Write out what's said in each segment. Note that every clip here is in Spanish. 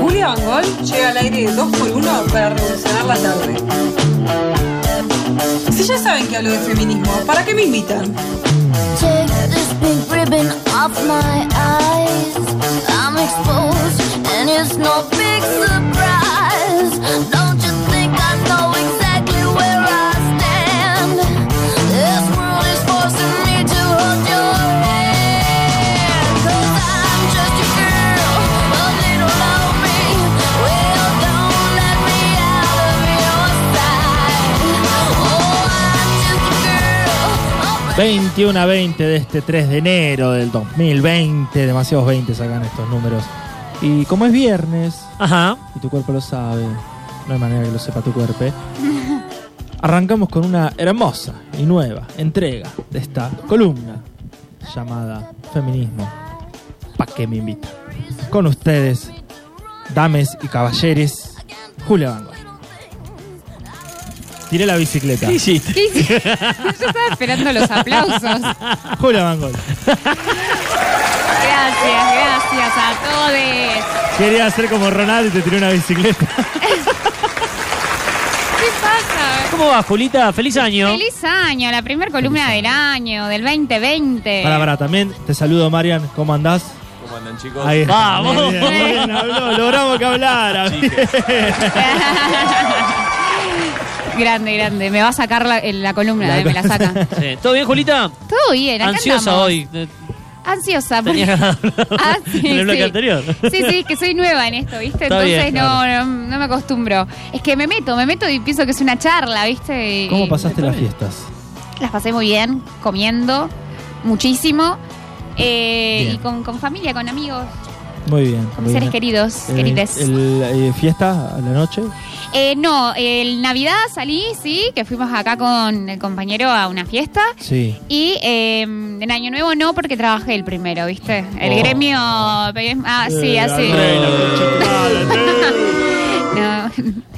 Julia Bangol llega al aire de 2x1 para revolucionar la tarde. Si ya saben que hablo de feminismo, ¿para qué me invitan? Take this pink off my eyes. I'm exposed, and it's no big surprise. Don't 21 a 20 de este 3 de enero del 2020. Demasiados 20 sacan estos números. Y como es viernes, Ajá. y tu cuerpo lo sabe, no hay manera que lo sepa tu cuerpo, arrancamos con una hermosa y nueva entrega de esta columna llamada Feminismo. ¿Pa' qué me invitan? Con ustedes, dames y caballeres, Julia Van Gogh. Tiré la bicicleta. ¿Qué hiciste? Yo estaba esperando los aplausos. Julia Van Gogh. Gracias, gracias a todos. Quería hacer como Ronaldo y te tiré una bicicleta. ¿Qué pasa? ¿Cómo va, Julita? ¡Feliz año! Feliz año, la primera columna del año, del 2020. Para, para, también te saludo, Marian. ¿Cómo andás? ¿Cómo andan chicos? Ahí está. Vamos. Bien, bien, habló. Logramos que hablara. grande, grande. Me va a sacar la, columna, La eh, me la saca. Sí. ¿Todo bien, Julita? Todo bien, acá Ansiosa andamos. hoy. Ansiosa. porque- Tenía ganas Ah, sí, en el bloque sí. anterior. Sí, sí, que soy nueva en esto, ¿viste? Está Entonces bien, no, no, no me acostumbro. Es que me meto, me meto y pienso que es una charla, ¿viste? Y- ¿Cómo pasaste las fiestas? Las pasé muy bien, comiendo muchísimo. eh, y con, con familia, con amigos, Muy bien. con seres bien. queridos, Eh, querides. el, eh, ¿Fiesta a la noche? Eh, no, el Navidad salí, sí, que fuimos acá con el compañero a una fiesta. Sí. Y eh, en Año Nuevo no, porque trabajé el primero, ¿viste? El Oh. gremio. Ah, sí, Eh, así. No,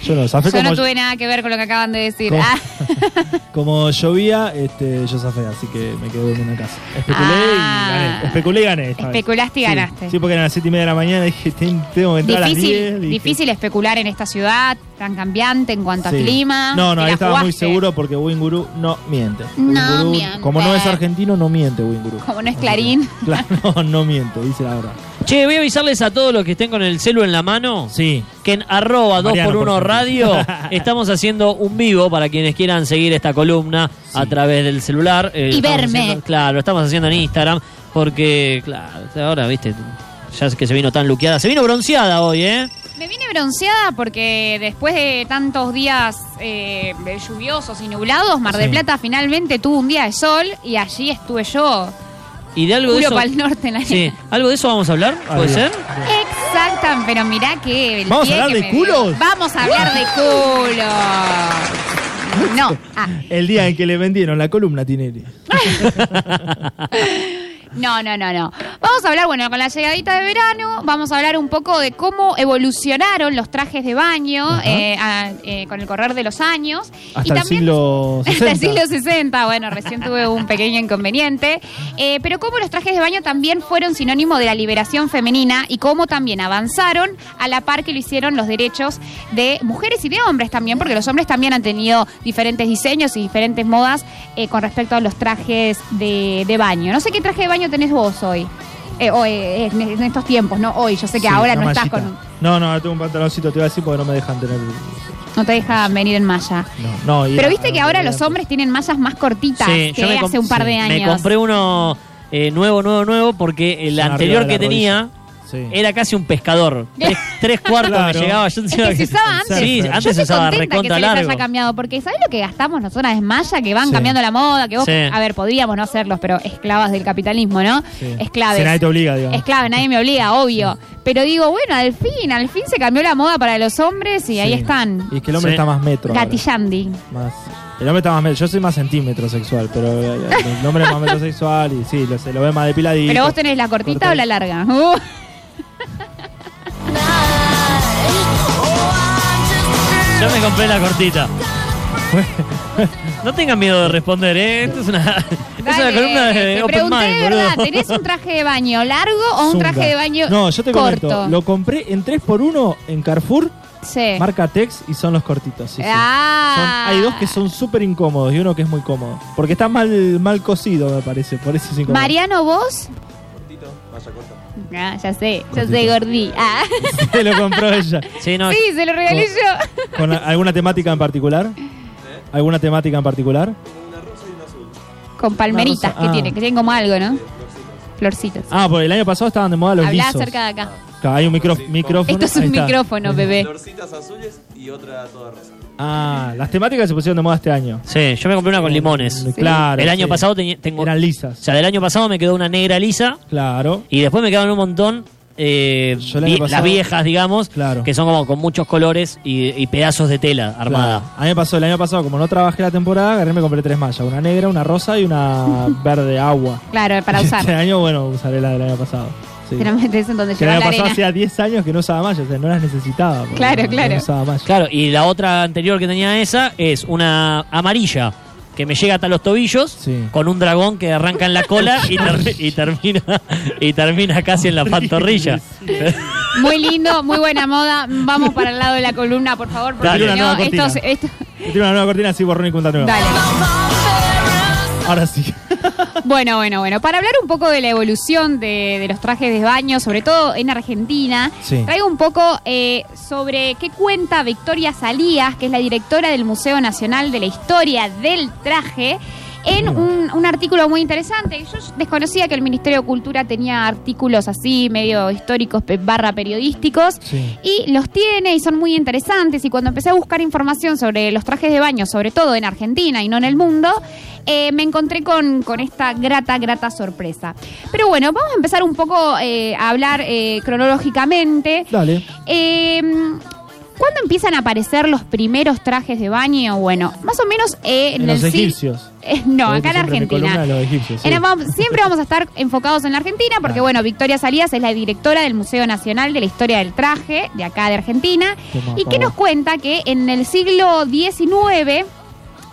Yo no, zafé yo no como, tuve nada que ver con lo que acaban de decir. ¿Cómo? Ah, como llovía, este, yo zafé, así que me quedé en una casa. Especulé Ah. y gané. Especulé y gané. esta vez. Especulaste y ganaste. Sí, porque eran las 7 y media de la mañana dije, "Ten- tengo que entrar a las 10. difícil, dije. difícil especular en esta ciudad tan cambiante en cuanto Sí. a clima. No, no, ahí estaba muy seguro porque Winguru no miente. No Winguru, miente. Como no es argentino, no miente Winguru. Como no es Clarín. Claro, no, no miente, dice la verdad. Che, voy a avisarles a todos los que estén con el celu en la mano Sí. que en arroba Mariano, 2x1 por radio estamos haciendo un vivo para quienes quieran seguir esta columna a través del celular. Eh, Y verme. haciendo- claro, lo estamos haciendo en Instagram porque, claro, ahora, viste, ya es que se vino tan luqueada. Se vino bronceada hoy, ¿eh? Me vine bronceada porque después de tantos días eh, lluviosos y nublados, Mar del Sí. Plata finalmente tuvo un día de sol y allí estuve yo. Y de algo de eso... para el norte en la Sí, ¿algo de eso vamos a hablar? ¿Puede ser? Exacto, pero mirá que. el ¿Vamos a hablar que de dio. culos? Vamos a hablar de culos. No, ah, El día en que le vendieron la columna a Tinelli. no, no, no, no. Vamos a hablar, bueno, con la llegadita de verano, vamos a hablar un poco de cómo evolucionaron los trajes de baño eh, a- eh, con el correr de los años. Hasta el siglo Hasta el 60. siglo 60, bueno, recién tuve un pequeño inconveniente. Eh, pero cómo los trajes de baño también fueron sinónimo de la liberación femenina y cómo también avanzaron a la par que lo hicieron los derechos de mujeres y de hombres también, porque los hombres también han tenido diferentes diseños y diferentes modas con respecto a los trajes de, de baño. No sé qué traje de baño tenés vos hoy. Eh, hoy, eh, en en estos tiempos, no hoy. Yo sé que Sí, ahora no estás con. No, no, ahora tengo un pantaloncito, te iba a decir porque no me dejan tener. No te dejan venir en malla. No, no. y Pero a- viste que a- ahora a- los hombres tienen mallas más cortitas Sí, que yo me hace un par de años. Me compré uno eh, nuevo, nuevo, nuevo porque el Son anterior que tenía Sí. era casi un pescador. Tres, tres cuartos Claro. me llegaba. Yo Es que se usaba antes. Sí, Yo antes se usaba contenta que recontra se les largo. haya cambiado, porque ¿sabés lo que gastamos nosotras en malla? Que van Sí. cambiando la moda, que vos, Sí. a ver, podríamos no serlos, pero esclavas del capitalismo, ¿no? Sí. Esclaves. Si nadie te obliga, digamos. Esclave, nadie me obliga, obvio. Pero digo, bueno, al fin, al fin se cambió la moda para los hombres y ahí están. Y es que el hombre Sí. está más metro. ahora. Gatillandi. Más. El hombre está más metro. Yo soy más centímetro sexual, pero el el hombre es más metrosexual y sí, lo, se lo ve más depiladito. Pero vos tenés la cortita o la larga. Uh. Yo me compré la cortita. No tengan miedo de responder, ¿eh? Esto es una, Esa es la columna de te Open pregunté Mind, de verdad, boludo. ¿tenés un traje de baño largo o un Zunga. traje de baño No, yo te corto? comento. Lo compré en 3x1 en Carrefour, Sí. marca Tex, y son los cortitos. sí, sí. Ah. Son- hay dos que son súper incómodos y uno que es muy cómodo. Porque está mal, mal cosido, me parece. Por eso es incómodo. Mariano, vos. Ah, ya sé, ya sé, gordí. Ah. Se lo compró ella. Sí, no, sí, se lo regalé yo. ¿Con alguna temática en particular? ¿Alguna temática en particular? Con palmeritas Una rosa- que ah. tiene, que tienen como algo, ¿no? Florcitas. Ah, porque el año pasado estaban de moda los Hablá lisos. cerca de acá. Acá Hay un micro- micrófono. Esto es un está. micrófono, bebé. Florcitas azules y otra toda rosa. Ah, las temáticas se pusieron de moda este año. sí, yo me compré una con limones. Claro. El año sí. pasado tengo. Eran O lisas. sea, del año pasado me quedó una negra lisa Claro. y después me quedaron un montón. eh, Yo el año vi- pasado- las viejas, digamos, Claro. que son como con muchos colores y, y pedazos de tela armada. Claro. A mí me pasó el año pasado, como no trabajé la temporada, agarré y me compré tres mallas. Una negra, una rosa y una verde agua. Claro, para Este usar. año, bueno, usaré la del año pasado. Sí. Te la metes en donde Que año la pasado arena. hacía 10 años que no usaba mallas, o sea, no las necesitaba. Claro, no- claro. No usaba mallas. Claro, y la otra anterior que tenía esa es una amarilla que me llega hasta los tobillos Sí. con un dragón que arranca en la cola y, ter- y termina y termina casi en la pantorrilla. Muy lindo, muy buena moda. Vamos para el lado de la columna, por favor, porque Dale, si una nueva cortina. esto, tiro una nueva cortina así borrón y cuenta nueva. Dale. Ahora sí. Bueno, bueno, bueno. Para hablar un poco de la evolución de, de los trajes de baño, sobre todo en Argentina, Sí. traigo un poco eh, sobre qué cuenta Victoria Salías, que es la directora del Museo Nacional de la Historia del Traje, en un, un artículo muy interesante. Yo desconocía que el Ministerio de Cultura tenía artículos así, medio históricos barra periodísticos. Sí. Y los tiene y son muy interesantes. Y cuando empecé a buscar información sobre los trajes de baño, sobre todo en Argentina y no en el mundo, eh, me encontré con, con esta grata, grata sorpresa. Pero bueno, vamos a empezar un poco eh, a hablar eh, cronológicamente. Dale. ¿Cuándo empiezan a aparecer los primeros trajes de baño? Bueno, más o menos eh, en, En el los sig- egipcios. Eh, no, acá en Argentina. de los egipcios, sí. En- vamos- siempre vamos a estar enfocados en la Argentina porque, bueno, Victoria Salías es la directora del Museo Nacional de la Historia del Traje de acá de Argentina Toma, y que nos cuenta que en el siglo XIX eh,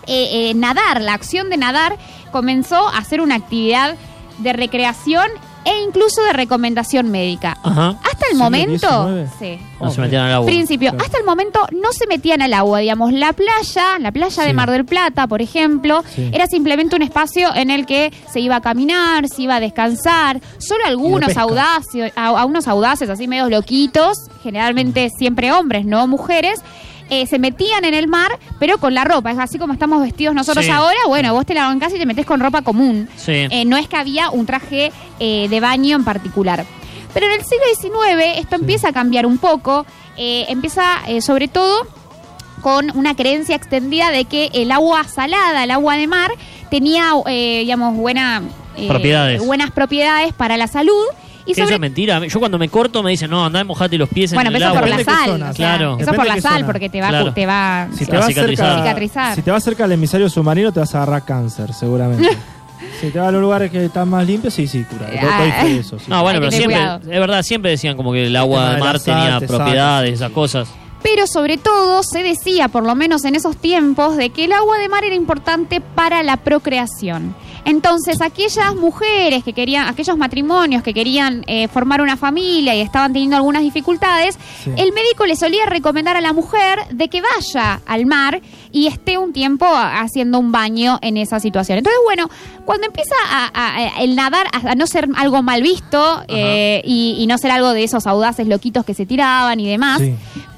eh, nadar, la acción de nadar comenzó a ser una actividad de recreación e incluso de recomendación médica. Ajá. Hasta el ¿Siglo momento, sí. No se metían al agua. Principio, Claro. hasta el momento no se metían al agua, digamos, la playa, la playa de. Mar del Plata, por ejemplo, Sí. era simplemente un espacio en el que se iba a caminar, se iba a descansar, solo algunos audaces, a, a unos audaces así medios loquitos, generalmente siempre hombres, no mujeres. eh, se metían en el mar, pero con la ropa. Es así como estamos vestidos nosotros Sí. ahora. Bueno, vos te la bancás y te metés con ropa común. Sí. Eh, no es que había un traje eh, de baño en particular. Pero en el siglo XIX esto empieza a cambiar un poco. eh, empieza eh, sobre todo con una creencia extendida de que el agua salada, el agua de mar, tenía, eh, digamos, buena, eh, Propiedades. buenas propiedades para la salud. Y Eso es mentira. Yo cuando me corto me dicen, no, andá y mojate los pies bueno, en el pero eso agua. por la sal. zona, o sea, claro. Eso por la sal, zona. porque te va, Claro. te va Si te, Va a cicatrizar. cerca, Cicatrizar. si te vas cerca del emisario submarino, te vas a agarrar cáncer, seguramente. si te vas a los lugares que están más limpios, sí, sí, cura. Ah. Doy fe de eso. sí. No, bueno, Hay que pero tener siempre, cuidado. es verdad, siempre decían como que el agua tema de mar tenía te saca, propiedades, sí, esas sí. cosas. Pero sobre todo se decía, por lo menos en esos tiempos, de que el agua de mar era importante para la procreación. Entonces, aquellas mujeres que querían, aquellos matrimonios que querían eh, formar una familia y estaban teniendo algunas dificultades, Sí. el médico le solía recomendar a la mujer de que vaya al mar y esté un tiempo haciendo un baño en esa situación. Entonces, bueno, cuando empieza a, a- a- el nadar a, a no ser algo mal visto eh, y, y no ser algo de esos audaces loquitos que se tiraban y demás, Sí.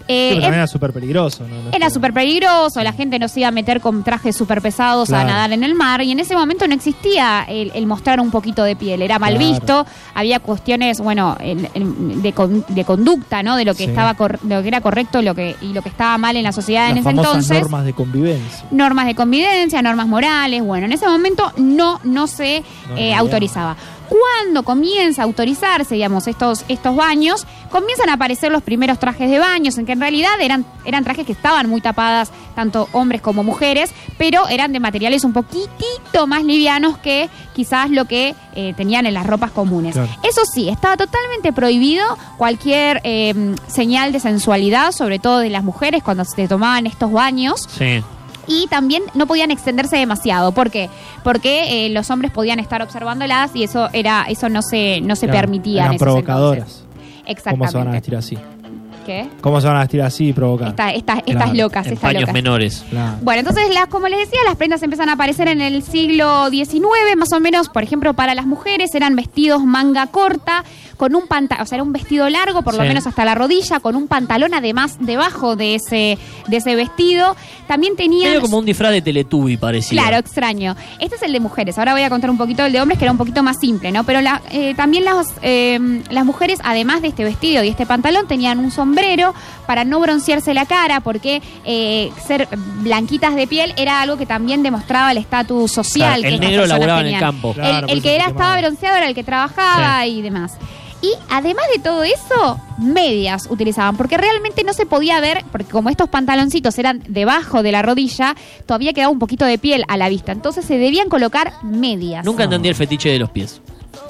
Eh, Sí, pero también era súper peligroso. ¿no? Era súper peligroso, la gente no se iba a meter con trajes súper pesados a nadar en el mar y en ese momento no existía el, el mostrar un poquito de piel, era mal Claro. visto, había cuestiones, bueno, el- el- de, con- de conducta, ¿no? De lo que Sí. estaba cor- de lo que era correcto lo que, y lo que estaba mal en la sociedad en ese entonces. normas de convivencia. Normas de convivencia, normas morales, bueno, en ese momento no, no se No, eh, autorizaba. Cuando comienza a autorizarse, digamos, estos, estos baños, comienzan a aparecer los primeros trajes de baños, en que en realidad eran, eran trajes que estaban muy tapadas, tanto hombres como mujeres, pero eran de materiales un poquitito más livianos que quizás lo que eh, tenían en las ropas comunes. Claro. Eso sí, estaba totalmente prohibido cualquier eh, señal de sensualidad, sobre todo de las mujeres cuando se tomaban estos baños Sí. Y también no podían extenderse demasiado. ¿Por qué? Porque eh, los hombres podían estar observándolas y eso era eso no se no se permitía en Eran esos provocadoras. entonces. ¿Cómo se van a Exactamente. vestir así? ¿Qué? ¿Cómo se van a vestir así y provocar? Esta- esta- Claro. Estas locas, En estas paños locas. menores. Claro. Bueno, entonces, las, como les decía, las prendas empiezan a aparecer en el siglo XIX, más o menos, por ejemplo, para las mujeres eran vestidos manga corta, con un pantalón, o sea, era un vestido largo, por lo menos hasta la rodilla, con un pantalón además debajo de ese, de ese vestido. También tenían... Medio como un disfraz de Teletubby parecía. Claro, extraño. Este es el de mujeres. Ahora voy a contar un poquito el de hombres, que era un poquito más simple, ¿no? Pero la- eh, también las, eh, las mujeres, además de este vestido y este pantalón, tenían un sombrero para no broncearse la cara, porque eh, ser blanquitas de piel era algo que también demostraba el estatus social. Claro, que el negro laburaba en el tenían. campo. El- Claro, que era estaba bronceado era el que trabajaba y demás. Y además de todo eso, medias utilizaban, porque realmente no se podía ver, porque como estos pantaloncitos eran debajo de la rodilla, todavía quedaba un poquito de piel a la vista. Entonces se debían colocar medias. Nunca entendí el fetiche de los pies.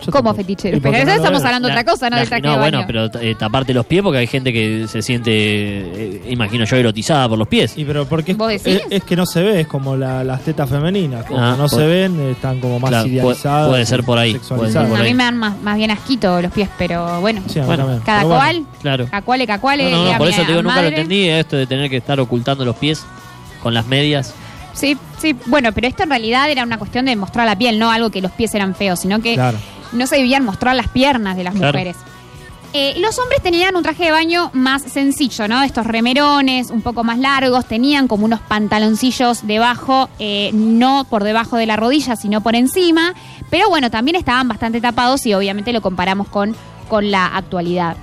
Yo como tampoco. fetichero. ¿Y por Pero eso no estamos hablando de otra cosa, no La- del traje de no, baño. bueno, pero eh, taparte los pies porque hay gente que se siente, eh, imagino yo, erotizada por los pies. Y pero porque es, ¿Vos decís? es- es que no se ve, es como la- las tetas femeninas, como Ah, no por- se ven, eh, están como más Claro, idealizadas. puede ser por ahí, sexualizadas. puede ser por a ahí. mí me dan más, más bien asquito los pies, pero bueno. Sí, Bueno. Cada Pero bueno, cual, Claro. cacuale, cacuale. No, no, por eso te digo, nunca lo entendí, esto de tener que estar ocultando los pies con las medias. Sí, sí, bueno, pero esto en realidad era una cuestión de mostrar la piel, no algo que los pies eran feos, sino que Claro. No se debían mostrar las piernas de las Claro. mujeres. Eh, los hombres tenían un traje de baño más sencillo, ¿no? Estos remerones un poco más largos, tenían como unos pantaloncillos debajo, eh, no por debajo de la rodilla, sino por encima, pero bueno, también estaban bastante tapados y obviamente lo comparamos con, con la actualidad.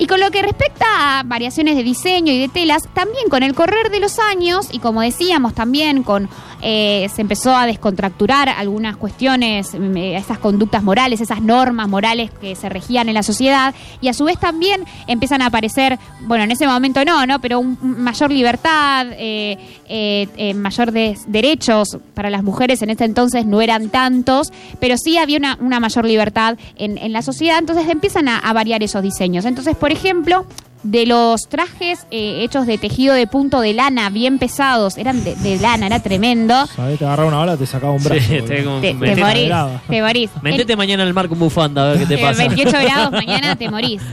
Y con lo que respecta a variaciones de diseño y de telas, también con el correr de los años, y como decíamos también, con eh, se empezó a descontracturar algunas cuestiones, mm, eh, esas conductas morales, esas normas morales que se regían en la sociedad, y a su vez también empiezan a aparecer, bueno, en ese momento no, ¿no? Pero un, mayor libertad, eh, eh, mayor de- derechos para las mujeres en ese entonces no eran tantos, pero sí había una, una mayor libertad en, en la sociedad, entonces empiezan a, a variar esos diseños. Entonces, por ejemplo, de los trajes eh, hechos de tejido de punto de lana, bien pesados, eran de, de lana, era tremendo. ¿sabés? Te agarraba una bala, te sacaba un brazo. Sí, te- Te, morís, te morís. Metete mañana al mar con bufanda a ver qué te Eh, pasa. 28 grados mañana te morís.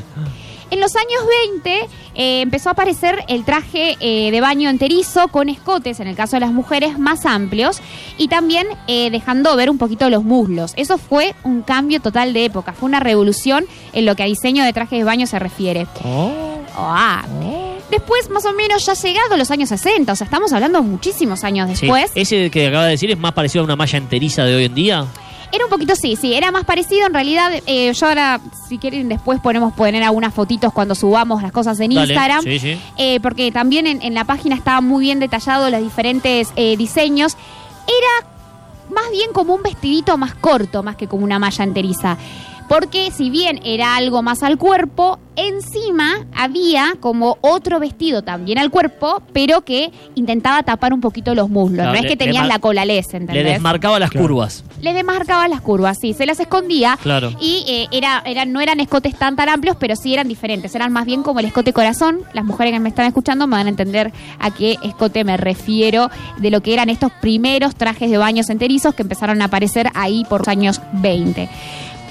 En los años 20 eh, empezó a aparecer el traje eh, de baño enterizo con escotes, en el caso de las mujeres, más amplios y también eh, dejando ver un poquito los muslos. Eso fue un cambio total de época, fue una revolución en lo que a diseño de trajes de baño se refiere. Oh, Ah. Después, más o menos, ya llegado los años 60, o sea, estamos hablando muchísimos años Sí. después. Ese que acaba de decir es más parecido a una malla enteriza de hoy en día. Era un poquito sí, sí, era más parecido en realidad. eh, yo ahora, si quieren, después ponemos poner algunas fotitos cuando subamos las cosas en Dale. Instagram. Sí, sí. eh, porque también en, en la página estaba muy bien detallado los diferentes eh, diseños. Era más bien como un vestidito más corto, más que como una malla enteriza. Porque si bien era algo más al cuerpo, encima había como otro vestido también al cuerpo, pero que intentaba tapar un poquito los muslos. Claro, no es le- que le tenías la cola les, Le ¿entendés? desmarcaba las Claro. curvas. le demarcaba las curvas, sí, se las escondía. Claro. Y eh, era, eran, no eran escotes tan tan amplios, pero sí eran diferentes. Eran más bien como el escote corazón. Las mujeres que me están escuchando me van a entender a qué escote me refiero de lo que eran estos primeros trajes de baños enterizos que empezaron a aparecer ahí por los años 20.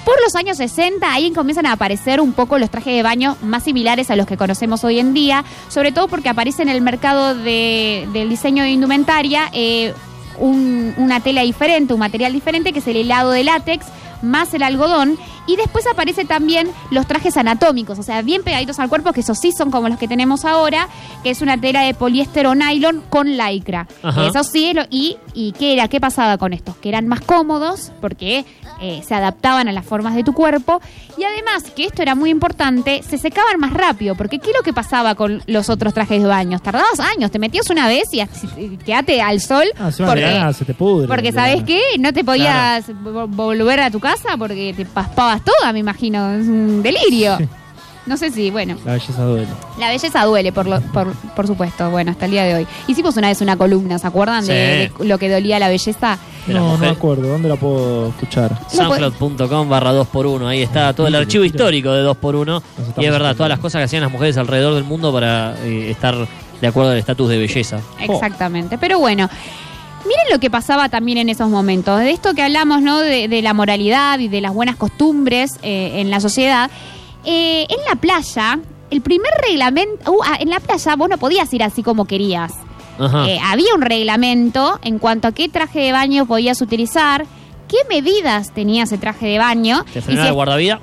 Por los años 60, ahí comienzan a aparecer un poco los trajes de baño más similares a los que conocemos hoy en día, sobre todo porque aparece en el mercado de- del diseño de indumentaria eh, un- una tela diferente, un material diferente, que es el helado de látex, más el algodón. Y después aparece también los trajes anatómicos, o sea, bien pegaditos al cuerpo, que esos sí son como los que tenemos ahora, que es una tela de poliéster o nylon con lycra. Ajá. Eso sí, lo- y, y ¿qué era? ¿Qué pasaba con estos? Que eran más cómodos porque eh, se adaptaban a las formas de tu cuerpo. Y además, que esto era muy importante, se secaban más rápido, porque ¿qué es lo que pasaba con los otros trajes de baño? Tardabas años, te metías una vez y quedate al sol. Ah, se, porque- se te pudre. porque sabes qué, no te podías vo- volver a tu casa porque te toda, me imagino, es un delirio. No sé si, bueno, La belleza duele. la belleza duele, por, lo- por, por supuesto, bueno, hasta el día de hoy. Hicimos una vez una columna, ¿se acuerdan de, Sí. de lo que dolía la belleza? No, no me acuerdo. ¿Dónde la puedo escuchar? Soundcloud.com barra 2x1. Ahí está todo el archivo histórico de 2x1. Nos estamos Y es verdad, todas las cosas que hacían las mujeres alrededor del mundo para eh, estar de acuerdo al estatus de belleza. Exactamente. Pero bueno, miren lo que pasaba también en esos momentos. De esto que hablamos, ¿no? De, de la moralidad y de las buenas costumbres eh, en la sociedad. Eh, en la playa, el primer reglamento. uh, ah, en la playa vos no podías ir así como querías. Ajá. Eh, había un reglamento en cuanto a qué traje de baño podías utilizar, qué medidas tenía ese traje de baño. Te frenaba si, el guardavida.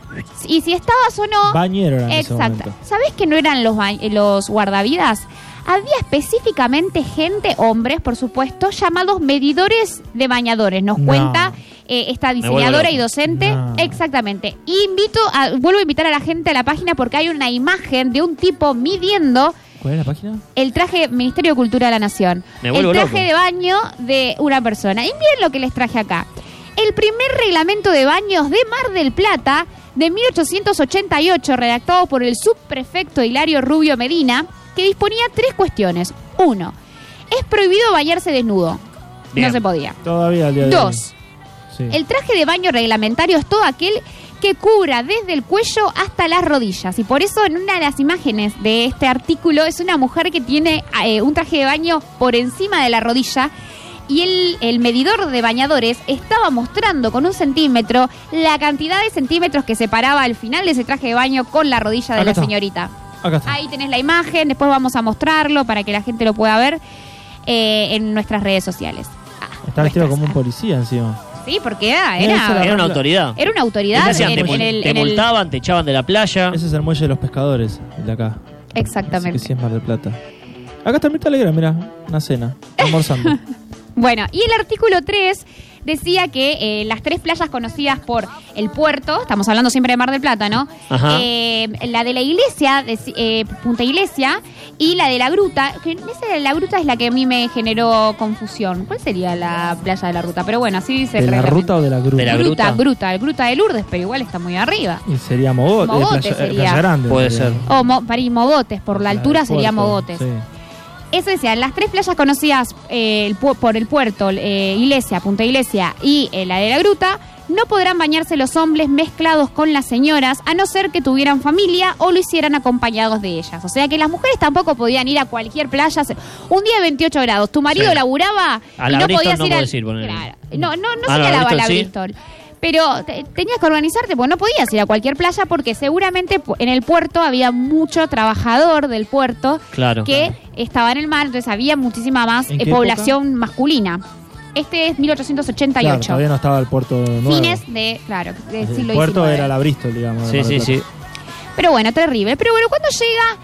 y si estabas o no. Bañero era en ese Exacto. ¿Sabés que no eran los, ba- los guardavidas? Había específicamente gente, hombres, por supuesto, llamados medidores de bañadores. Nos No. cuenta eh, esta diseñadora y docente. No. Exactamente. Invito a, vuelvo a invitar a la gente a la página porque hay una imagen de un tipo midiendo ¿Cuál es la página? el traje Ministerio de Cultura de la Nación. Me el traje loco. de baño de una persona. Y miren lo que les traje acá. El primer reglamento de baños de Mar del Plata de 1888, redactado por el subprefecto Hilario Rubio Medina, que disponía tres cuestiones. Uno, es prohibido bañarse desnudo. Bien. No se podía. Todavía al día de hoy. Dos, Sí. el traje de baño reglamentario es todo aquel que cubra desde el cuello hasta las rodillas. Y por eso en una de las imágenes de este artículo es una mujer que tiene eh, un traje de baño por encima de la rodilla. Y el, el medidor de bañadores estaba mostrando con un centímetro la cantidad de centímetros que separaba al final de ese traje de baño con la rodilla de Acá la está. Señorita. Acá está. Ahí tenés la imagen, después vamos a mostrarlo para que la gente lo pueda ver eh, en nuestras redes sociales. Ah, Está vestido como un policía encima. Sí, porque esa era, Era una autoridad. era una ¿Qué autoridad te hacían? en, te, en mul- el, te en el- multaban, te echaban de la playa. Ese es el muelle de los pescadores, el de acá. Así que Exactamente. sí es Mar del Plata. Acá está Mirta Alegra, mira, una cena, almorzando. Bueno, y el artículo 3 decía que eh, las tres playas conocidas por el puerto, estamos hablando siempre de Mar del Plata, ¿no? Ajá. Eh, la de la iglesia, de, eh, Punta Iglesia, y la de la gruta, que esa de la gruta es la que a mí me generó confusión. ¿Cuál sería la playa de la ruta? Pero bueno, así dice ¿De la ruta o de la gruta? De la gruta, gruta. gruta, de Lourdes, pero igual está muy arriba. Y sería Mogote, Mogote playa, sería. Playa Grande. Puede sería. ser. O Mo- París Mogotes, por la Playa altura sería Mogotes. sí. Eso decía, las tres playas conocidas eh, por el puerto, eh, Iglesia, Punta Iglesia y eh, la de la Gruta, no podrán bañarse los hombres mezclados con las señoras, a no ser que tuvieran familia o lo hicieran acompañados de ellas. O sea que las mujeres tampoco podían ir a cualquier playa. Un día de 28 grados, tu marido Sí. laburaba A y la no Bristol podías no ir al- podés ir, ponele. Claro. No, no, no Ah, sería la, Bristol la sí. Bristol. Pero te- tenías que organizarte, porque no podías ir a cualquier playa porque seguramente en el puerto había mucho trabajador del puerto Claro. que estaba en el mar, entonces había muchísima más ¿En eh, población masculina. Este es Claro, 1888. todavía no estaba el puerto nuevo. Fines de, claro, del el puerto XIX. era la Bristol, digamos. Sí, sí, sí. Pero bueno, terrible. Pero bueno, cuando llega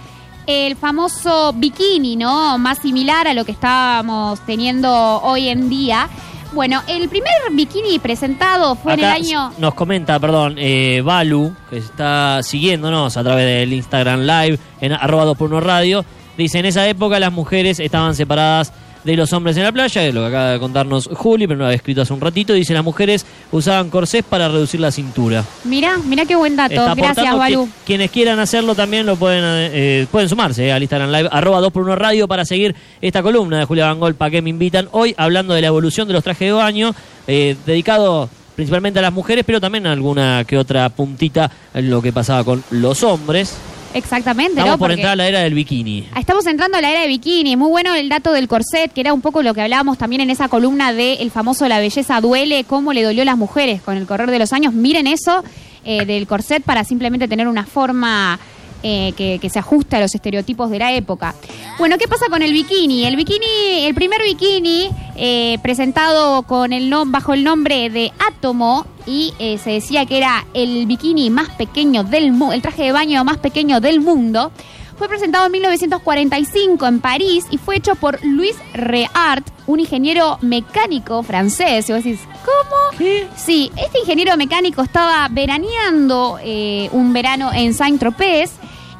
el famoso bikini, ¿no? Más similar a lo que estábamos teniendo hoy en día. Bueno, el primer bikini presentado fue en el año... nos comenta, perdón, eh, Balu, que está siguiéndonos a través del Instagram Live en arroba 2 por 1 radio. Dice, en esa época las mujeres estaban separadas de los hombres en la playa, es lo que acaba de contarnos Juli, pero lo había escrito hace un ratito. Dice, las mujeres usaban corsés para reducir la cintura. Mira, mira qué buen dato. Está Gracias. Balú. Qui- Quienes quieran hacerlo también lo pueden eh, pueden sumarse eh, al Instagram Live, arroba 2 por 1 radio para seguir esta columna de Julia Bangol, ¿para qué me invitan? Hoy hablando de la evolución de los trajes de baño, eh, dedicado principalmente a las mujeres, pero también alguna que otra puntita en lo que pasaba con los hombres. Exactamente, Estamos ¿no? por entrar a la era del bikini. Estamos entrando a la era de bikini. Muy bueno el dato del corset, que era un poco lo que hablábamos también en esa columna de el famoso La belleza duele, cómo le dolió a las mujeres con el correr de los años. Miren eso eh, del corset para simplemente tener una forma eh, que, que se ajuste a los estereotipos de la época. Bueno, ¿qué pasa con el bikini? El bikini, el primer bikini eh, presentado con el nom- bajo el nombre de Átomo y eh, se decía que era el bikini más pequeño del mundo, el traje de baño más pequeño del mundo. Fue presentado en 1945 en París y fue hecho por Louis Reart, un ingeniero mecánico francés. Y vos decís, ¿cómo? Sí, este ingeniero mecánico estaba veraneando eh, un verano en Saint-Tropez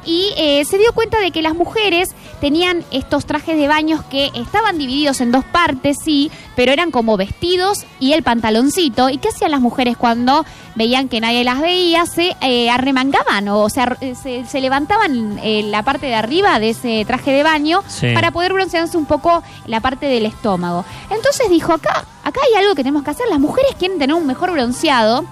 y eh, se dio cuenta de que las mujeres tenían estos trajes de baños que estaban divididos en dos partes, sí, pero eran como vestidos y el pantaloncito. ¿Y qué hacían las mujeres cuando veían que nadie las veía? Se eh, arremangaban o sea, eh, se, se levantaban eh, la parte de arriba de ese traje de baño Sí. para poder broncearse un poco la parte del estómago. Entonces dijo, acá, acá hay algo que tenemos que hacer. Las mujeres quieren tener un mejor bronceado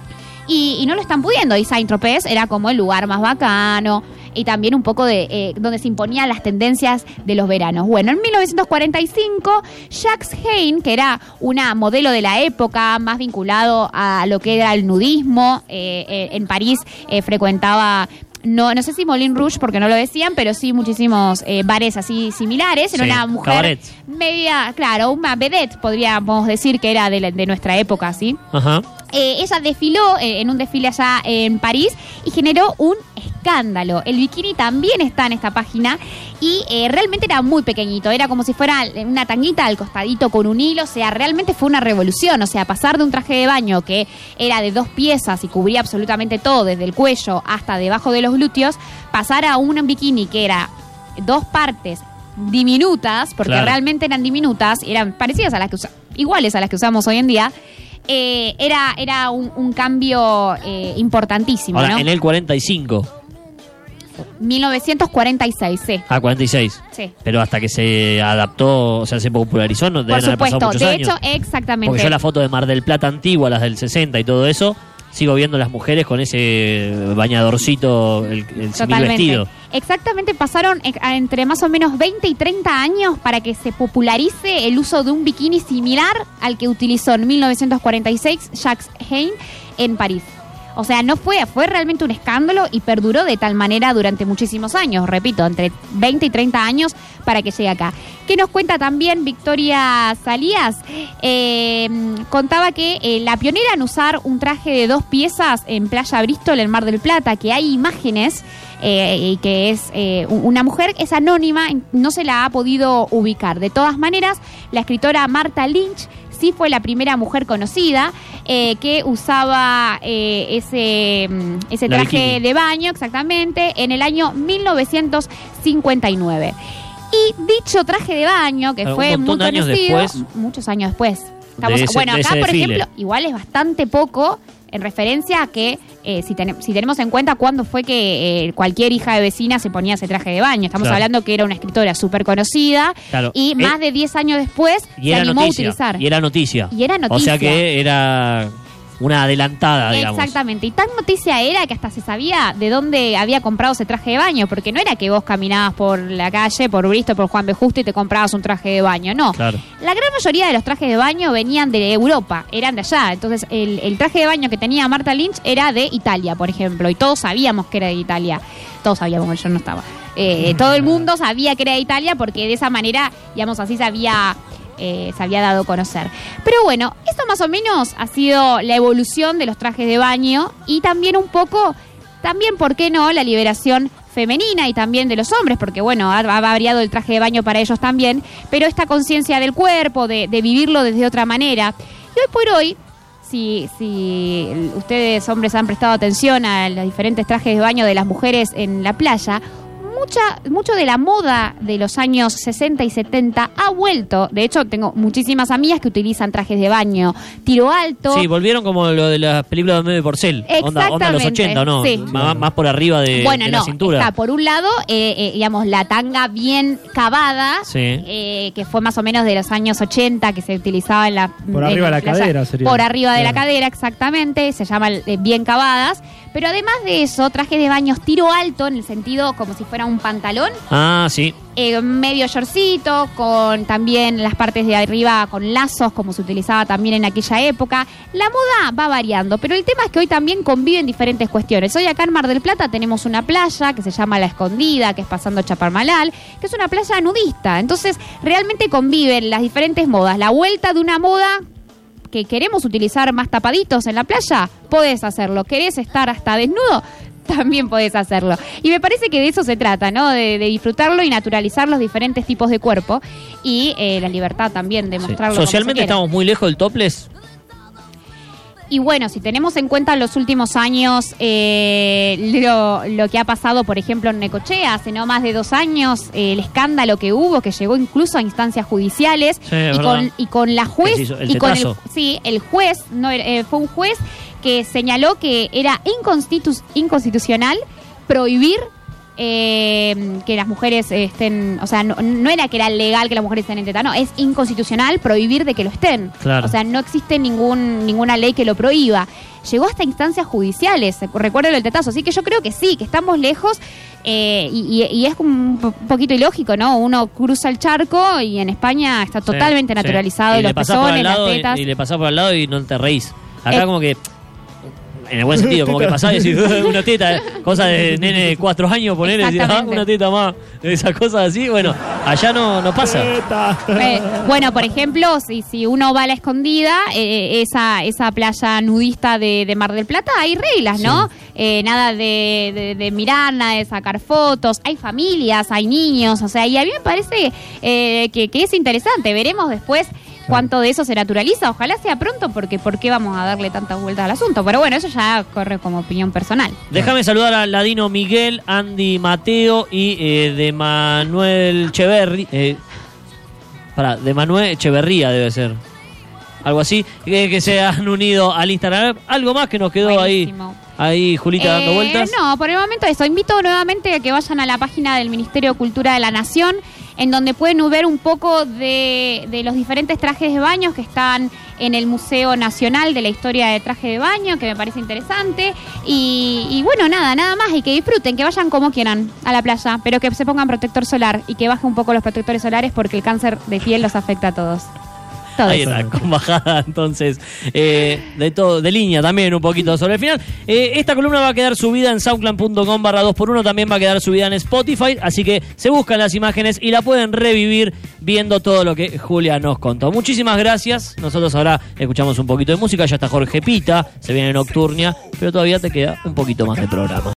y, y no lo están pudiendo. Y Saint Tropez era como el lugar más bacano. Y también un poco de eh, donde se imponían las tendencias de los veranos. Bueno, en 1945, Jacques Hein, que era una modelo de la época, más vinculado a lo que era el nudismo, eh, eh, en París eh, frecuentaba no, no sé si Moulin Rouge porque no lo decían, pero sí muchísimos eh, bares así similares. Era Sí, una mujer cabarets. media, claro, una vedette, podríamos decir que era de, la- de nuestra época, ¿sí? Ajá. Eh, ella desfiló eh, en un desfile allá en París y generó un escándalo. El bikini también está en esta página y eh, realmente era muy pequeñito. Era como si fuera una tanguita al costadito con un hilo. O sea, realmente fue una revolución. O sea, pasar de un traje de baño que era de dos piezas y cubría absolutamente todo, desde el cuello hasta debajo de los glúteos, pasar a un bikini que era dos partes diminutas, porque Claro. realmente eran diminutas, eran parecidas a las que iguales a las que usamos hoy en día. Eh, era, era un, un cambio eh, importantísimo, Ahora, ¿no? en el 45 1946, sí. a 46. Sí. Pero hasta que se adaptó, o sea, se popularizó, no Por deben haber pasado supuesto, muchos de años. hecho, exactamente. Porque yo la foto de Mar del Plata antigua, las del 60 y todo eso, sigo viendo las mujeres con ese bañadorcito, el, el simil Totalmente. vestido. Exactamente, pasaron eh, entre más o menos 20 y 30 años para que se popularice el uso de un bikini similar al que utilizó en 1946 Jacques Hein en París. O sea, no fue, fue realmente un escándalo y perduró de tal manera durante muchísimos años, repito, entre 20 y 30 años para que llegue acá. ¿Qué nos cuenta también Victoria Salías? Eh, contaba que eh, la pionera en usar un traje de dos piezas en Playa Bristol, en Mar del Plata, que hay imágenes eh, y que es una mujer, es anónima, no se la ha podido ubicar. De todas maneras, la escritora Marta Lynch sí fue la primera mujer conocida eh, que usaba eh, ese, mm, ese traje de baño, exactamente, en el año 1959. Y dicho traje de baño, que un fue muy conocido, después. muchos años después. Estamos- ese- bueno, acá, por desfile. ejemplo, igual es bastante poco en referencia a que eh, si, ten- si tenemos en cuenta cuándo fue que eh, cualquier hija de vecina se ponía ese traje de baño. Estamos Claro. hablando que era una escritora súper conocida Claro. y Eh, más de 10 años después Y se animó a noticia. utilizar. Y era noticia. Y era O sea noticia. que era una adelantada, digamos. Exactamente. Y tan noticia era que hasta se sabía de dónde había comprado ese traje de baño, porque no era que vos caminabas por la calle, por Bristol, por Juan B. Justo y te comprabas un traje de baño, no. Claro. La gran mayoría de los trajes de baño venían de Europa, eran de allá. Entonces, el, el traje de baño que tenía Marta Lynch era de Italia, por ejemplo, y todos sabíamos que era de Italia. Todos sabíamos, yo no estaba. Eh, todo el mundo sabía que era de Italia porque de esa manera, digamos así, se había, eh, se había dado a conocer. Pero bueno, esto más o menos ha sido la evolución de los trajes de baño y también un poco, también, ¿por qué no?, la liberación femenina y también de los hombres, porque bueno, ha, ha variado el traje de baño para ellos también, pero esta conciencia del cuerpo, de, de vivirlo desde otra manera. Y hoy por hoy, si, si ustedes hombres han prestado atención a los diferentes trajes de baño de las mujeres en la playa, mucha, mucho de la moda de los años 60 y 70 ha vuelto. De hecho, tengo muchísimas amigas que utilizan trajes de baño tiro alto. Sí, volvieron como lo de las películas de Meme Porcel. Onda, onda los Exactamente, 80, ¿no? sí. Más, más por arriba de, bueno, de no, la cintura. está por un lado, eh, eh, digamos, la tanga bien cavada, Sí. eh, que fue más o menos de los años 80, que se utilizaba en la... Por en arriba de la cadera sería. Por arriba de la cadera, exactamente, se llama eh, bien cavadas. Pero además de eso, trajes de baños tiro alto, en el sentido como si fuera un pantalón, Ah, sí. eh, medio shortcito, con también las partes de arriba con lazos, como se utilizaba también en aquella época. La moda va variando, pero el tema es que hoy también conviven diferentes cuestiones. Hoy acá en Mar del Plata tenemos una playa que se llama La Escondida, que es pasando Chaparmalal, que es una playa nudista. Entonces, realmente conviven las diferentes modas. La vuelta de una moda que queremos utilizar más tapaditos en la playa, podés hacerlo. ¿Querés estar hasta desnudo? También podés hacerlo. Y me parece que de eso se trata, ¿no? De, de disfrutarlo y naturalizar los diferentes tipos de cuerpo y eh, la libertad también de sí. mostrarlo. como se Socialmente estamos muy lejos del topless. Y bueno, si tenemos en cuenta los últimos años eh, lo, lo que ha pasado, por ejemplo, en Necochea, hace no más de dos años, eh, el escándalo que hubo, que llegó incluso a instancias judiciales, Sí, y, con, y con la juez, el y con el, sí, el juez, no, eh, fue un juez que señaló que era inconstitu- inconstitucional prohibir eh, que las mujeres estén, o sea, no, no era que era legal que las mujeres estén en teta, no, es inconstitucional prohibir de que lo estén. Claro. O sea, no existe ningún, ninguna ley que lo prohíba. Llegó hasta instancias judiciales, recuerdo el tetazo, así que yo creo que sí, que estamos lejos eh, y, y- es un po- poquito ilógico, ¿no? Uno cruza el charco y en España está totalmente Sí, sí. naturalizado Y los pezones, las lado y- tetas. Y, le pasás por al lado y no te reís. Acá Eh. como que... En el buen sentido, como que pasás y decís, una teta, eh, cosa de nene de cuatro años, poner ah, una teta más, esas cosas así, bueno, allá no, no pasa. Eh, bueno, por ejemplo, si, si uno va a la escondida, eh, esa, esa playa nudista de, de Mar del Plata, hay reglas, ¿no? Eh, nada de, de- de mirar, nada de sacar fotos, hay familias, hay niños, o sea, y a mí me parece eh, que, que es interesante. Veremos después cuánto de eso se naturaliza. Ojalá sea pronto, porque ¿por qué vamos a darle tantas vueltas al asunto? Pero bueno, eso ya corre como opinión personal. Déjame saludar a Ladino Miguel, Andy Mateo y eh, de Manuel Cheverri. Eh, pará, de Manuel Echeverría debe ser. Algo así, que, que se han unido al Instagram. Algo más que nos quedó ahí, Buenísimo. ahí Julita dando Eh, vueltas. No, por el momento eso. Invito nuevamente a que vayan a la página del Ministerio de Cultura de la Nación, en donde pueden ver un poco de, de los diferentes trajes de baño que están en el Museo Nacional de la Historia de Traje de Baño, que me parece interesante. Y, y bueno, nada, nada más. Y que disfruten, que vayan como quieran a la playa, pero que se pongan protector solar y que bajen un poco los protectores solares porque el cáncer de piel los afecta a todos. Ahí está, con bajada entonces eh, de todo, de línea también un poquito sobre el final. Eh, esta columna va a quedar subida en soundclan.com barra 2x1, también va a quedar subida en Spotify, así que se buscan las imágenes y la pueden revivir viendo todo lo que Julia nos contó. Muchísimas gracias. Nosotros ahora escuchamos un poquito de música, ya está Jorge Pita, se viene Nocturnia, pero todavía te queda un poquito más de programa.